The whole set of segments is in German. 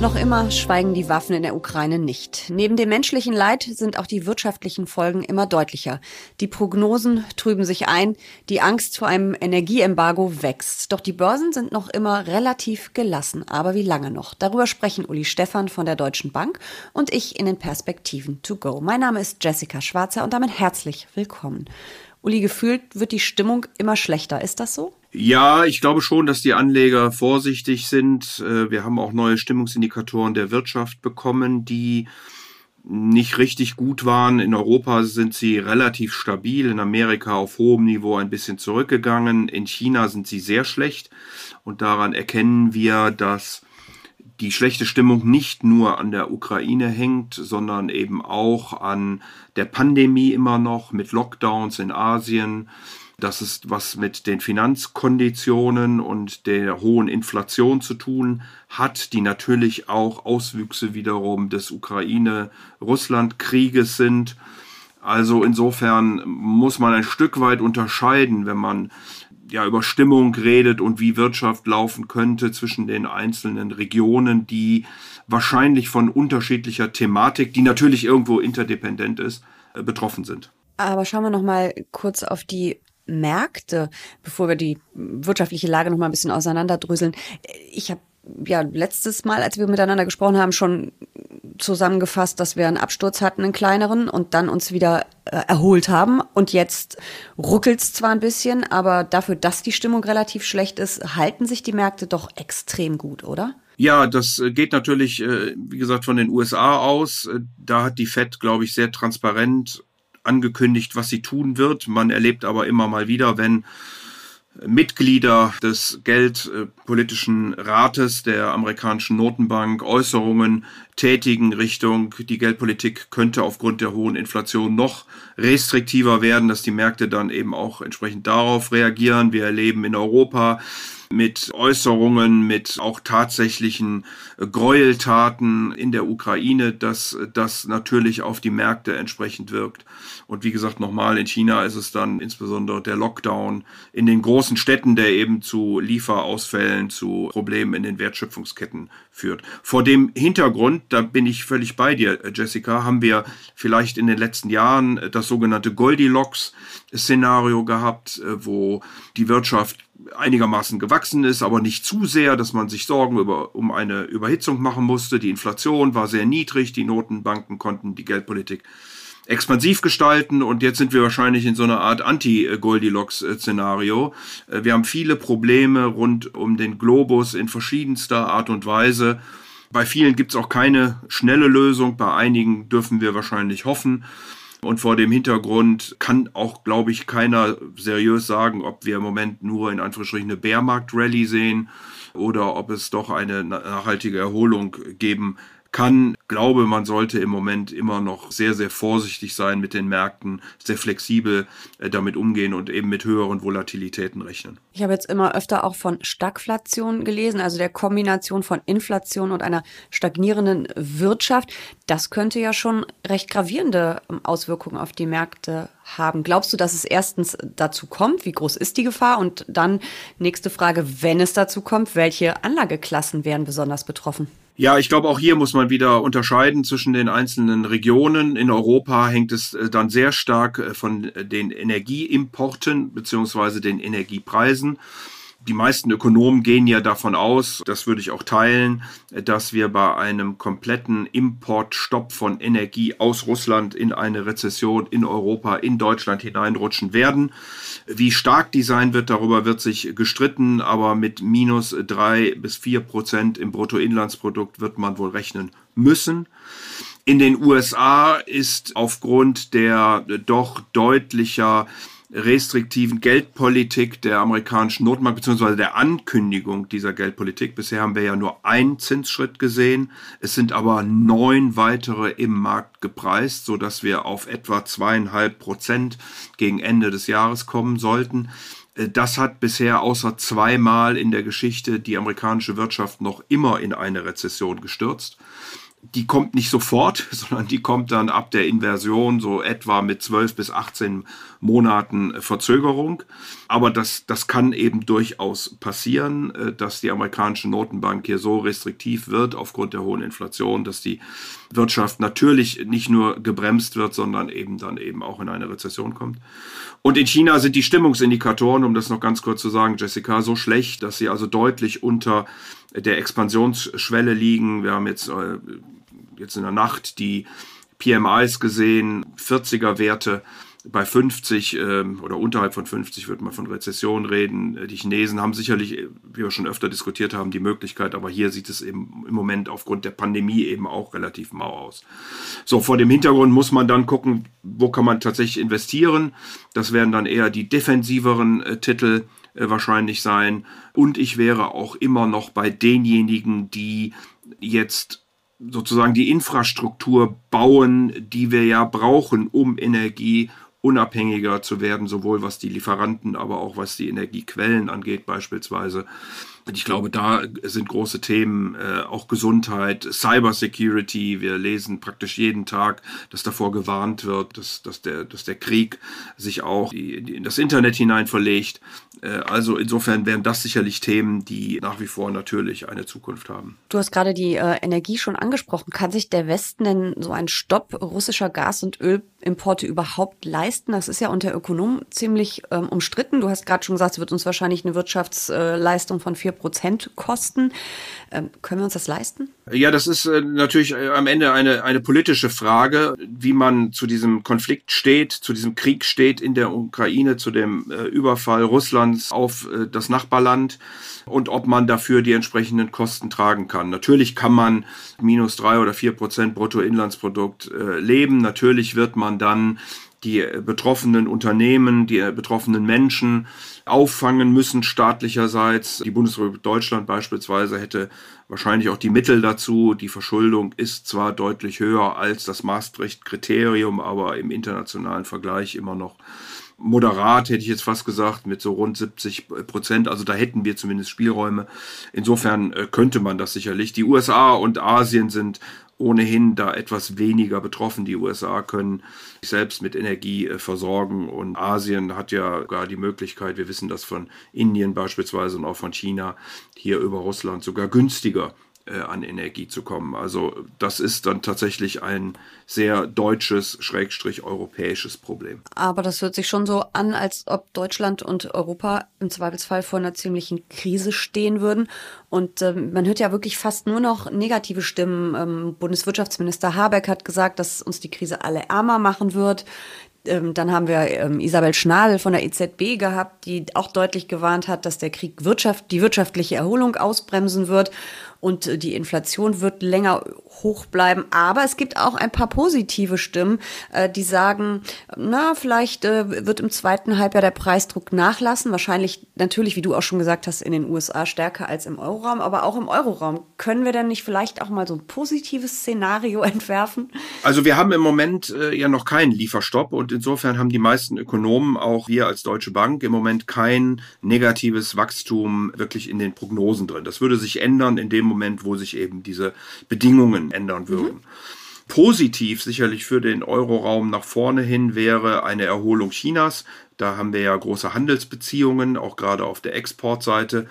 Noch immer schweigen die Waffen in der Ukraine nicht. Neben dem menschlichen Leid sind auch die wirtschaftlichen Folgen immer deutlicher. Die Prognosen trüben sich ein, die Angst vor einem Energieembargo wächst. Doch die Börsen sind noch immer relativ gelassen. Aber wie lange noch? Darüber sprechen Uli Stephan von der Deutschen Bank und ich in den Perspektiven to go. Mein Name ist Jessica Schwarzer und damit herzlich willkommen. Uli, gefühlt wird die Stimmung immer schlechter. Ist das so? Ja, ich glaube schon, dass die Anleger vorsichtig sind. Äh, wir haben auch neue Stimmungsindikatoren der Wirtschaft bekommen, die nicht richtig gut waren. In Europa sind sie relativ stabil, in Amerika auf hohem Niveau ein bisschen zurückgegangen, in China sind sie sehr schlecht und daran erkennen wir, dass die schlechte Stimmung nicht nur an der Ukraine hängt, sondern eben auch an der Pandemie immer noch mit Lockdowns in Asien. Das ist was mit den Finanzkonditionen und der hohen Inflation zu tun hat, die natürlich auch Auswüchse wiederum des Ukraine-Russland-Krieges sind. Also insofern muss man ein Stück weit unterscheiden, wenn man ja, über Stimmung redet und wie Wirtschaft laufen könnte zwischen den einzelnen Regionen, die wahrscheinlich von unterschiedlicher Thematik, die natürlich irgendwo interdependent ist, äh, betroffen sind. Aber schauen wir noch mal kurz auf die Märkte, bevor wir die wirtschaftliche Lage noch mal ein bisschen auseinanderdröseln. Ich habe ja letztes Mal, als wir miteinander gesprochen haben, schon zusammengefasst, dass wir einen Absturz hatten, einen kleineren, und dann uns wieder äh, erholt haben. Und jetzt ruckelt es zwar ein bisschen, aber dafür, dass die Stimmung relativ schlecht ist, halten sich die Märkte doch extrem gut, oder? Ja, das äh, geht natürlich, äh, wie gesagt, von den USA aus. Da hat die Fed, glaube ich, sehr transparent angekündigt, was sie tun wird. Man erlebt aber immer mal wieder, wenn Mitglieder des Geldpolitischen Rates der amerikanischen Notenbank Äußerungen tätigen Richtung, die Geldpolitik könnte aufgrund der hohen Inflation noch restriktiver werden, dass die Märkte dann eben auch entsprechend darauf reagieren. Wir erleben in Europa mit Äußerungen, mit auch tatsächlichen Gräueltaten in der Ukraine, dass das natürlich auf die Märkte entsprechend wirkt. Und wie gesagt, nochmal, in China ist es dann insbesondere der Lockdown in den großen Städten, der eben zu Lieferausfällen, zu Problemen in den Wertschöpfungsketten führt. Vor dem Hintergrund, da bin ich völlig bei dir, Jessica, haben wir vielleicht in den letzten Jahren das sogenannte Goldilocks-Szenario gehabt, wo die Wirtschaft einigermaßen gewachsen ist, aber nicht zu sehr, dass man sich Sorgen über, um eine Überhitzung machen musste. Die Inflation war sehr niedrig, die Notenbanken konnten die Geldpolitik expansiv gestalten und jetzt sind wir wahrscheinlich in so einer Art Anti-Goldilocks-Szenario. Äh, wir haben viele Probleme rund um den Globus in verschiedenster Art und Weise. Bei vielen gibt es auch keine schnelle Lösung, bei einigen dürfen wir wahrscheinlich hoffen. Und vor dem Hintergrund kann auch, glaube ich, keiner seriös sagen, ob wir im Moment nur in Anführungsstrichen eine Bärmarkt-Rallye sehen oder ob es doch eine nachhaltige Erholung geben kann, glaube, man sollte im Moment immer noch sehr, sehr vorsichtig sein mit den Märkten, sehr flexibel äh, damit umgehen und eben mit höheren Volatilitäten rechnen. Ich habe jetzt immer öfter auch von Stagflation gelesen, also der Kombination von Inflation und einer stagnierenden Wirtschaft. Das könnte ja schon recht gravierende ähm, Auswirkungen auf die Märkte haben. Glaubst du, dass es erstens dazu kommt? Wie groß ist die Gefahr? Und dann nächste Frage, wenn es dazu kommt, welche Anlageklassen wären besonders betroffen? Ja, ich glaube, auch hier muss man wieder unterscheiden zwischen den einzelnen Regionen. In Europa hängt es äh, dann sehr stark äh, von äh, den Energieimporten beziehungsweise den Energiepreisen die meisten Ökonomen gehen ja davon aus, das würde ich auch teilen, dass wir bei einem kompletten Importstopp von Energie aus Russland in eine Rezession in Europa, in Deutschland hineinrutschen werden. Wie stark die sein wird, darüber wird sich gestritten, aber mit minus drei bis vier Prozent im Bruttoinlandsprodukt wird man wohl rechnen müssen. In den USA ist aufgrund der doch deutlicher restriktiven Geldpolitik der amerikanischen Notenbank beziehungsweise der Ankündigung dieser Geldpolitik. Bisher haben wir ja nur einen Zinsschritt gesehen. Es sind aber neun weitere im Markt gepreist, so dass wir auf etwa zweieinhalb Prozent gegen Ende des Jahres kommen sollten. Äh, das hat bisher außer zweimal in der Geschichte die amerikanische Wirtschaft noch immer in eine Rezession gestürzt. Die kommt nicht sofort, sondern die kommt dann ab der Inversion so etwa mit 12 bis 18 Monaten Verzögerung. Aber das, das kann eben durchaus passieren, äh, dass die amerikanische Notenbank hier so restriktiv wird aufgrund der hohen Inflation, dass die Wirtschaft natürlich nicht nur gebremst wird, sondern eben dann eben auch in eine Rezession kommt. Und in China sind die Stimmungsindikatoren, um das noch ganz kurz zu sagen, Jessica, so schlecht, dass sie also deutlich unter der Expansionsschwelle liegen. Wir haben jetzt, äh, jetzt in der Nacht die PMIs gesehen, 40er Werte bei 50 äh, oder unterhalb von 50 wird man von Rezession reden. Die Chinesen haben sicherlich, wie wir schon öfter diskutiert haben, die Möglichkeit, aber hier sieht es eben im Moment aufgrund der Pandemie eben auch relativ mau aus. So, vor dem Hintergrund muss man dann gucken, wo kann man tatsächlich investieren. Das werden dann eher die defensiveren äh, Titel äh, wahrscheinlich sein. Und ich wäre auch immer noch bei denjenigen, die jetzt sozusagen die Infrastruktur bauen, die wir ja brauchen, um Energie unabhängiger zu werden, sowohl was die Lieferanten, aber auch was die Energiequellen angeht beispielsweise. Ich glaube, da sind große Themen, äh, auch Gesundheit, Cybersecurity. Wir lesen praktisch jeden Tag, dass davor gewarnt wird, dass, dass, der, dass der Krieg sich auch in das Internet hinein verlegt. Äh, also insofern wären das sicherlich Themen, die nach wie vor natürlich eine Zukunft haben. Du hast gerade die äh, Energie schon angesprochen. Kann sich der Westen denn so einen Stopp russischer Gas- und Ölimporte überhaupt leisten? Das ist ja unter Ökonomen ziemlich ähm, umstritten. Du hast gerade schon gesagt, es wird uns wahrscheinlich eine Wirtschaftsleistung von 4 Prozent kosten. Ähm, können wir uns das leisten? Ja, das ist äh, natürlich äh, am Ende eine, eine politische Frage, wie man zu diesem Konflikt steht, zu diesem Krieg steht in der Ukraine, zu dem äh, Überfall Russlands auf äh, das Nachbarland und ob man dafür die entsprechenden Kosten tragen kann. Natürlich kann man minus drei oder vier Prozent Bruttoinlandsprodukt äh, leben. Natürlich wird man dann die betroffenen Unternehmen, die betroffenen Menschen auffangen müssen staatlicherseits. Die Bundesrepublik Deutschland beispielsweise hätte wahrscheinlich auch die Mittel dazu. Die Verschuldung ist zwar deutlich höher als das Maastricht-Kriterium, aber im internationalen Vergleich immer noch moderat, hätte ich jetzt fast gesagt, mit so rund 70 Prozent. Also da hätten wir zumindest Spielräume. Insofern äh, könnte man das sicherlich. Die USA und Asien sind ohnehin da etwas weniger betroffen. Die USA können sich selbst mit Energie äh, versorgen und Asien hat ja sogar die Möglichkeit, wir wissen das von Indien beispielsweise und auch von China, hier über Russland sogar günstiger an Energie zu kommen. Also das ist dann tatsächlich ein sehr deutsches, schrägstrich europäisches Problem. Aber das hört sich schon so an, als ob Deutschland und Europa im Zweifelsfall vor einer ziemlichen Krise stehen würden. Und ähm, man hört ja wirklich fast nur noch negative Stimmen. Ähm, Bundeswirtschaftsminister Habeck hat gesagt, dass uns die Krise alle ärmer machen wird. Ähm, dann haben wir ähm, Isabel Schnabel von der EZB gehabt, die auch deutlich gewarnt hat, dass der Krieg Wirtschaft, die wirtschaftliche Erholung ausbremsen wird und äh, die Inflation wird länger hoch bleiben. Aber es gibt auch ein paar positive Stimmen, äh, die sagen, na, vielleicht äh, wird im zweiten Halbjahr der Preisdruck nachlassen. Wahrscheinlich natürlich, wie du auch schon gesagt hast, in den USA stärker als im Euroraum, aber auch im Euroraum. Können wir denn nicht vielleicht auch mal so ein positives Szenario entwerfen? Also wir haben im Moment äh, ja noch keinen Lieferstopp und insofern haben die meisten Ökonomen, auch wir als Deutsche Bank, im Moment kein negatives Wachstum wirklich in den Prognosen drin. Das würde sich ändern in dem Moment, wo sich eben diese Bedingungen ändern würden. Mhm. Positiv sicherlich für den Euroraum nach vorne hin wäre eine Erholung Chinas. Da haben wir ja große Handelsbeziehungen, auch gerade auf der Exportseite.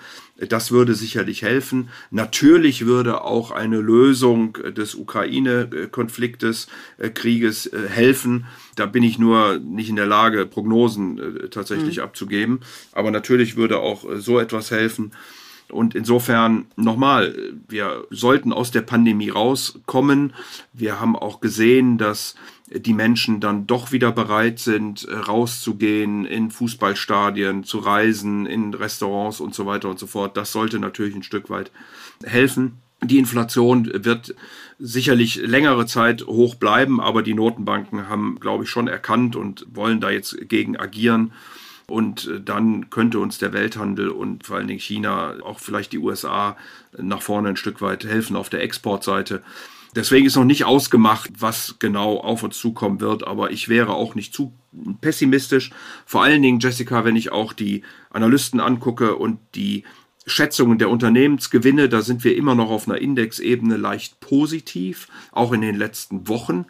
Das würde sicherlich helfen. Natürlich würde auch eine Lösung des Ukraine-Konfliktes, äh, Krieges äh, helfen. Da bin ich nur nicht in der Lage, Prognosen äh, tatsächlich mhm. abzugeben. Aber natürlich würde auch so etwas helfen. Und insofern nochmal, wir sollten aus der Pandemie rauskommen. Wir haben auch gesehen, dass die Menschen dann doch wieder bereit sind, rauszugehen, in Fußballstadien zu reisen, in Restaurants und so weiter und so fort. Das sollte natürlich ein Stück weit helfen. Die Inflation wird sicherlich längere Zeit hoch bleiben, aber die Notenbanken haben, glaube ich, schon erkannt und wollen da jetzt gegen agieren. Und äh, dann könnte uns der Welthandel und vor allen Dingen China, auch vielleicht die USA nach vorne ein Stück weit helfen auf der Exportseite. Deswegen ist noch nicht ausgemacht, was genau auf uns zukommen wird, aber ich wäre auch nicht zu pessimistisch. Vor allen Dingen, Jessica, wenn ich auch die Analysten angucke und die Schätzungen der Unternehmensgewinne, da sind wir immer noch auf einer Indexebene leicht positiv, auch in den letzten Wochen.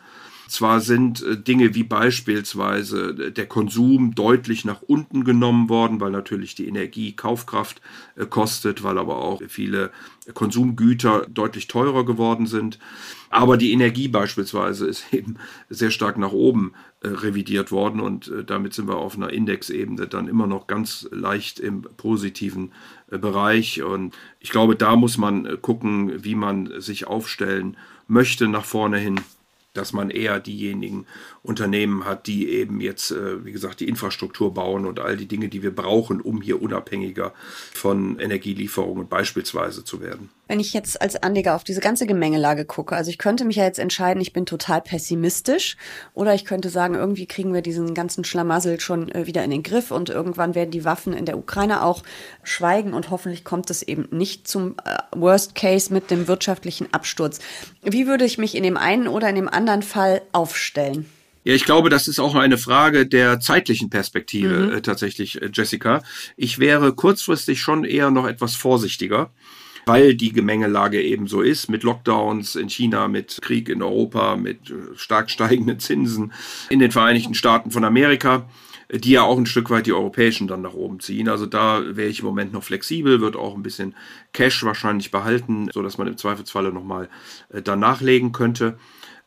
Zwar sind äh, Dinge wie beispielsweise äh, der Konsum deutlich nach unten genommen worden, weil natürlich die Energie Kaufkraft äh, kostet, weil aber auch viele Konsumgüter deutlich teurer geworden sind. Aber die Energie beispielsweise ist eben sehr stark nach oben revidiert worden und damit sind wir auf einer Indexebene dann immer noch ganz leicht im positiven Bereich. Und ich glaube, da muss man gucken, wie man sich aufstellen möchte nach vorne hin dass man eher diejenigen Unternehmen hat, die eben jetzt, äh, wie gesagt, die Infrastruktur bauen und all die Dinge, die wir brauchen, um hier unabhängiger von Energielieferungen beispielsweise zu werden. Wenn ich jetzt als Anleger auf diese ganze Gemengelage gucke, also ich könnte mich ja jetzt entscheiden, ich bin total pessimistisch oder ich könnte sagen, irgendwie kriegen wir diesen ganzen Schlamassel schon äh, wieder in den Griff und irgendwann werden die Waffen in der Ukraine auch schweigen und hoffentlich kommt es eben nicht zum äh, Worst Case mit dem wirtschaftlichen Absturz. Wie würde ich mich in dem einen oder in dem anderen Fall aufstellen? Ja, ich glaube, das ist auch eine Frage der zeitlichen Perspektive mhm. äh, tatsächlich, äh, Jessica. Ich wäre kurzfristig schon eher noch etwas vorsichtiger, weil die Gemengelage eben so ist, mit Lockdowns in China, mit Krieg in Europa, mit äh, stark steigenden Zinsen in den Vereinigten Staaten von Amerika äh, die ja auch ein Stück weit die europäischen dann nach oben ziehen. Also da wäre ich im Moment noch flexibel, wird auch ein bisschen Cash wahrscheinlich behalten, so dass man im Zweifelsfalle nochmal dann nachlegen könnte.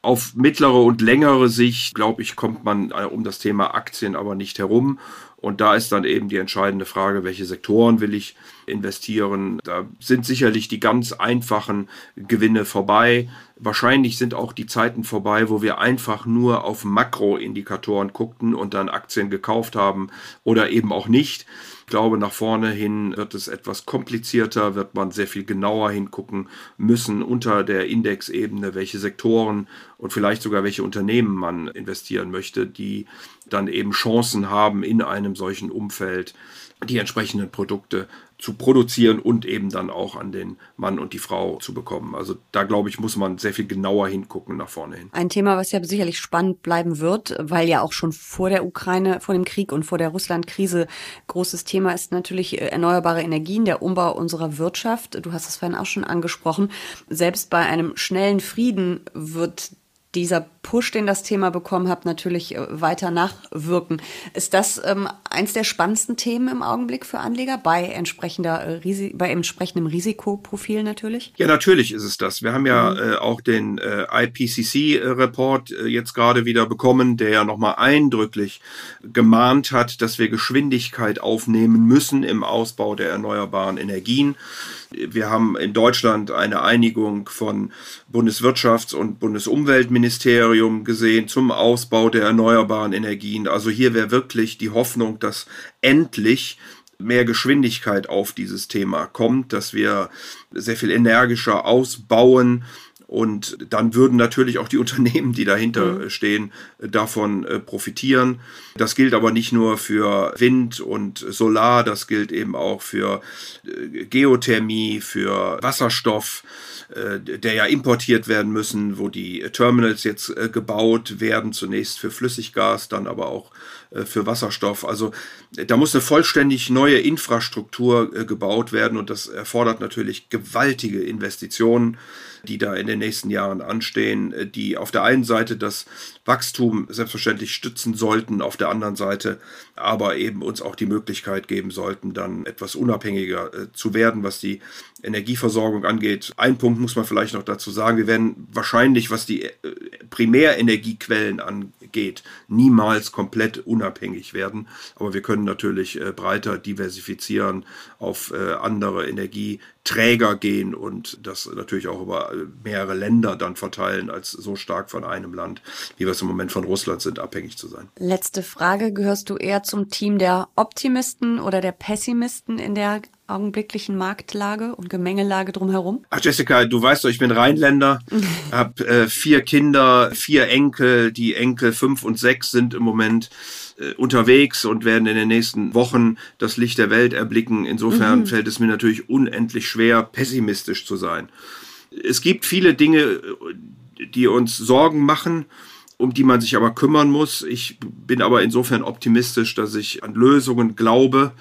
Auf mittlere und längere Sicht, glaube ich, kommt man äh, um das Thema Aktien aber nicht herum. Und da ist dann eben die entscheidende Frage, welche Sektoren will ich investieren. Da sind sicherlich die ganz einfachen Gewinne vorbei. Wahrscheinlich sind auch die Zeiten vorbei, wo wir einfach nur auf Makroindikatoren guckten und dann Aktien gekauft haben oder eben auch nicht. Ich glaube, nach vorne hin wird es etwas komplizierter, wird man sehr viel genauer hingucken müssen unter der Indexebene, welche Sektoren und vielleicht sogar welche Unternehmen man investieren möchte, die dann eben Chancen haben in einem solchen Umfeld die entsprechenden Produkte zu produzieren und eben dann auch an den Mann und die Frau zu bekommen. Also da glaube ich, muss man sehr viel genauer hingucken nach vorne hin. Ein Thema, was ja sicherlich spannend bleiben wird, weil ja auch schon vor der Ukraine, vor dem Krieg und vor der Russland-Krise großes Thema ist natürlich äh, erneuerbare Energien, der Umbau unserer Wirtschaft. Du hast es vorhin auch schon angesprochen. Selbst bei einem schnellen Frieden wird dieser Push, den das Thema bekommen hat, natürlich äh, weiter nachwirken. Ist das ähm, eins der spannendsten Themen im Augenblick für Anleger bei entsprechender äh, Risi bei entsprechendem Risikoprofil natürlich? Ja, natürlich ist es das. Wir haben ja mhm. äh, auch den äh, IPCC-Report äh, jetzt gerade wieder bekommen, der ja nochmal eindrücklich gemahnt hat, dass wir Geschwindigkeit aufnehmen müssen im Ausbau der erneuerbaren Energien. Wir haben in Deutschland eine Einigung von Bundeswirtschafts- und Bundesumweltministerium gesehen zum Ausbau der erneuerbaren Energien. Also hier wäre wirklich die Hoffnung, dass endlich mehr Geschwindigkeit auf dieses Thema kommt, dass wir sehr viel energischer ausbauen, und dann würden natürlich auch die Unternehmen, die dahinter mhm. stehen, davon äh, profitieren. Das gilt aber nicht nur für Wind und Solar, das gilt eben auch für äh, Geothermie, für Wasserstoff, äh, der ja importiert werden müssen, wo die Terminals jetzt gebaut werden, zunächst für Flüssiggas, dann aber auch für Wasserstoff. Also da muss eine vollständig neue Infrastruktur gebaut werden und das erfordert natürlich gewaltige Investitionen die da in den nächsten Jahren anstehen, äh, die auf der einen Seite das Wachstum selbstverständlich stützen sollten, auf der anderen Seite aber eben uns auch die Möglichkeit geben sollten, dann etwas unabhängiger äh, zu werden, was die Energieversorgung angeht. Ein Punkt muss man vielleicht noch dazu sagen, wir werden wahrscheinlich, was die äh, Primärenergiequellen angeht, niemals komplett unabhängig werden, aber wir können natürlich breiter diversifizieren, auf andere Energieträger gehen und das natürlich auch über mehrere Länder dann verteilen, als so stark von einem Land, wie wir es im Moment von Russland sind, abhängig zu sein. Letzte Frage. Gehörst du eher zum Team der Optimisten oder der Pessimisten in der augenblicklichen Marktlage und Gemengelage drumherum? Ach Jessica, du weißt doch, ich bin Rheinländer, habe äh, vier Kinder, vier Enkel. Die Enkel fünf und sechs sind im Moment äh, unterwegs und werden in den nächsten Wochen das Licht der Welt erblicken. Insofern mhm. fällt es mir natürlich unendlich schwer, pessimistisch zu sein es gibt viele Dinge, die uns Sorgen machen, um die man sich aber kümmern muss. Ich bin aber insofern optimistisch, dass ich an Lösungen glaube.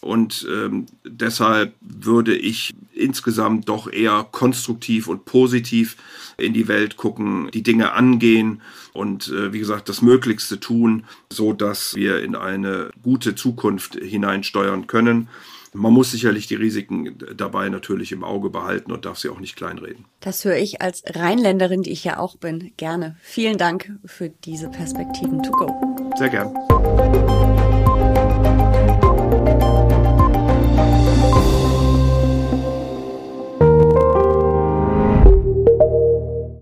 Und ähm, deshalb würde ich insgesamt doch eher konstruktiv und positiv in die Welt gucken, die Dinge angehen und äh, wie gesagt das Möglichste tun, so dass wir in eine gute Zukunft hineinsteuern können. Man muss sicherlich die Risiken dabei natürlich im Auge behalten und darf sie auch nicht kleinreden. Das höre ich als Rheinländerin, die ich ja auch bin, gerne. Vielen Dank für diese Perspektiven to go. Sehr gern.